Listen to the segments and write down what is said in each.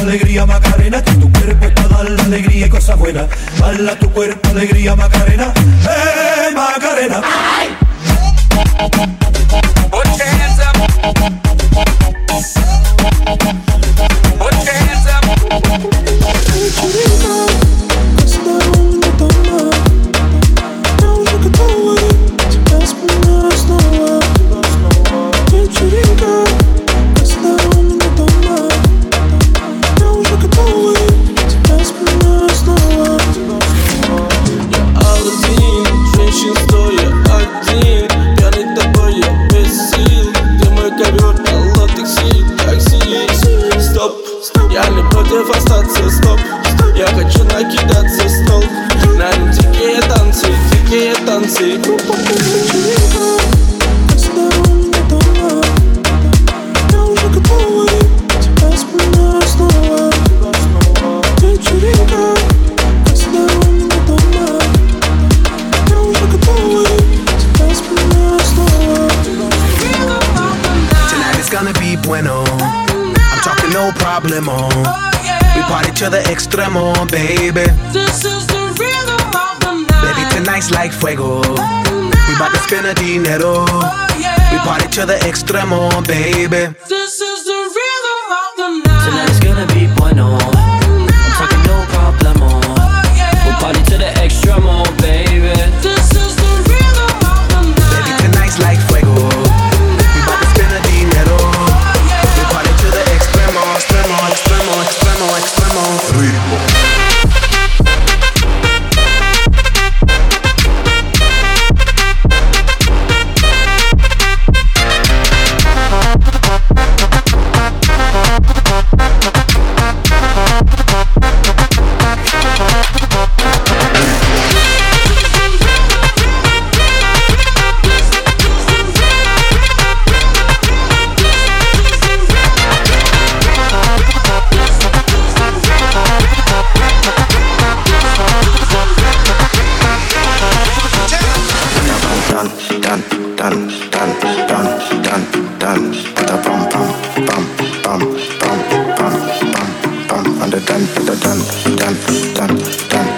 alegría, Macarena, que tu cuerpo es para dar la alegría y cosas buenas. Bala tu cuerpo, alegría, Macarena. Hey, Macarena. Put no problemo. Oh, we party to the extremo, baby. This is the rhythm of the night Baby, tonight's like fuego. We bout to spend a dinero. Oh, we party to the extremo, baby. This is the rhythm of the night Tonight's gonna be bueno. Dun dun dun dun dun dun dun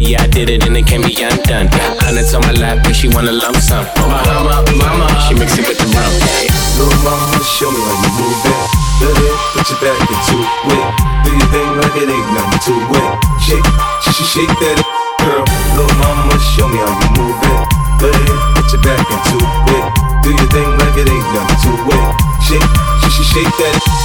Yeah, I did it and it can't be undone. Hundreds on my lap and she wanna lump sum. Oh, mama, mama, she mix it with the rum. Little mama, show me how you move it. Let put your back into it. Do your thing like it ain't nothing to it. Shake, shake, shake that girl. Little mama, show me how you move it. Let put your back into it. Do your thing like it ain't nothing to it. Shake, shake, shake that.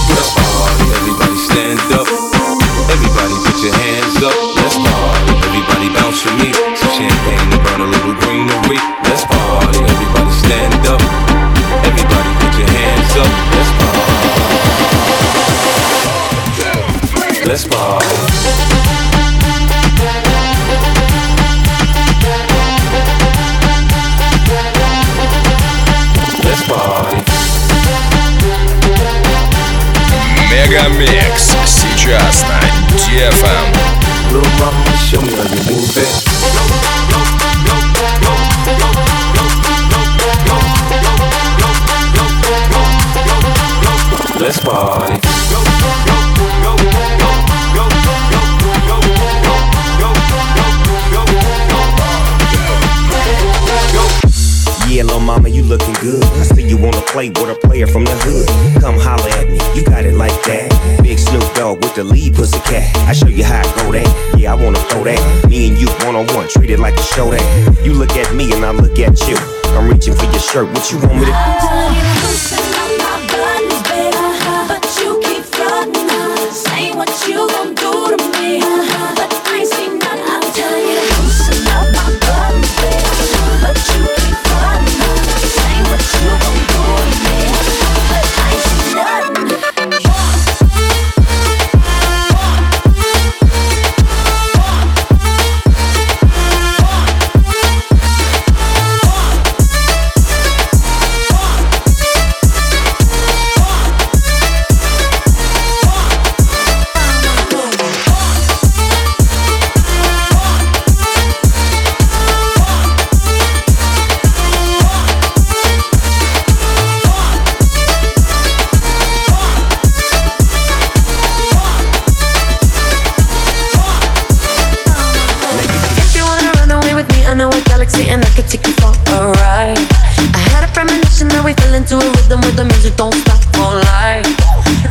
Mama, show me how you from the hood. Come holler at me, you got it like that. Big Snoop Dogg with the lead pussy cat. I show you how I go that. Yeah, I wanna throw that. Me and you one on one, treat it like a show that. You look at me and I look at you. I'm reaching for your shirt. What you want me to? What music don't stop.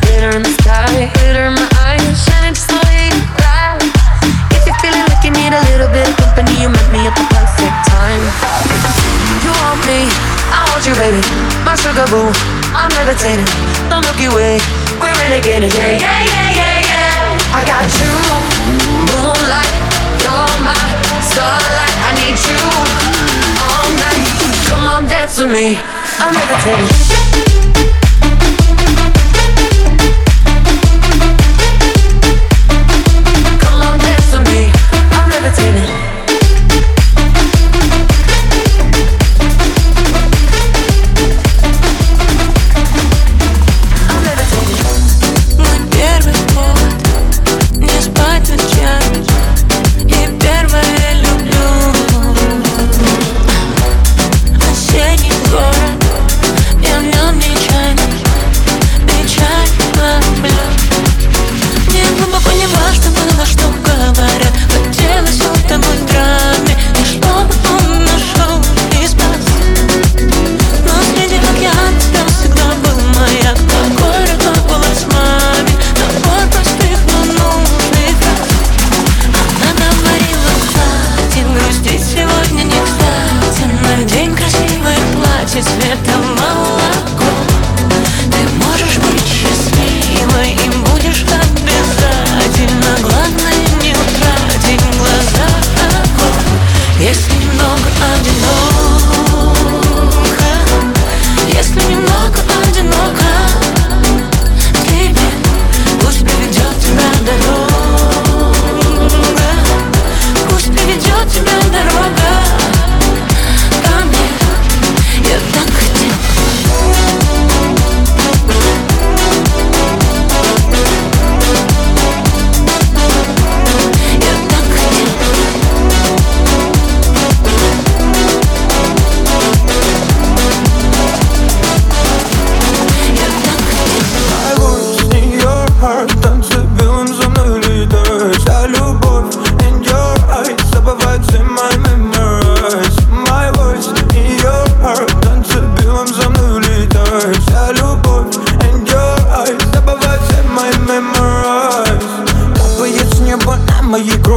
Glitter in the sky, glitter in my eyes, shining just the. If you're feeling like you need a little bit of company, you met me at the perfect time. You want me, I want you, baby. My I'm levitating. The Milky Way, we're. Yeah, yeah, yeah, yeah, yeah. I got you, moonlight. You're my starlight. I need you all night. Come on, dance with me. I'm levitating.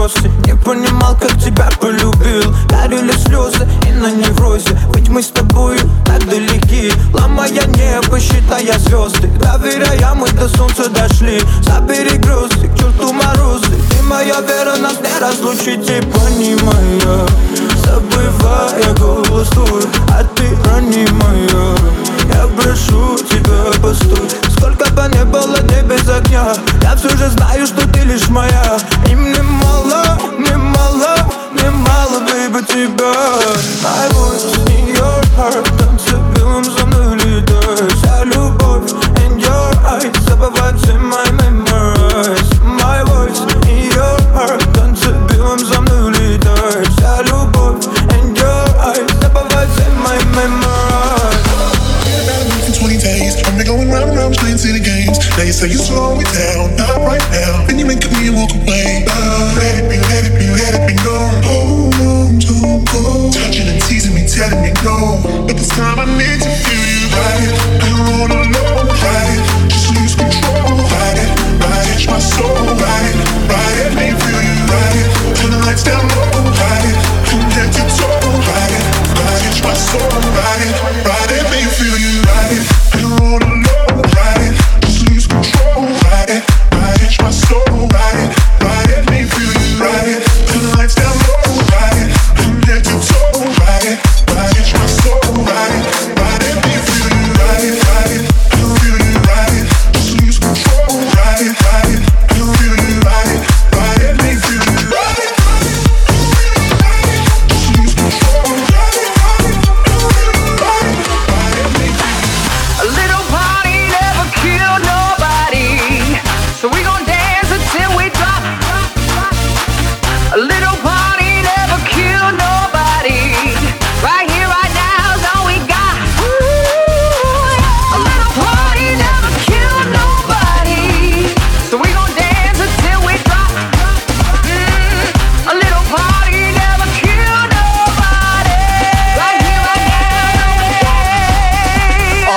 вопросы Не понимал, как тебя полюбил. Дарили слезы и на неврозе. Ведь мы с тобою так далеки. Ломая небо, считая звезды. Доверяя, мы до солнца дошли. Забери грозы, к черту морозы. Ты моя вера, нас не разлучите Понимая, забывая голос твой. А ты ранимая, я прошу тебя, постой. Сколько бы не было дней без огня. Я все же знаю, что ты лишь моя. И мне мало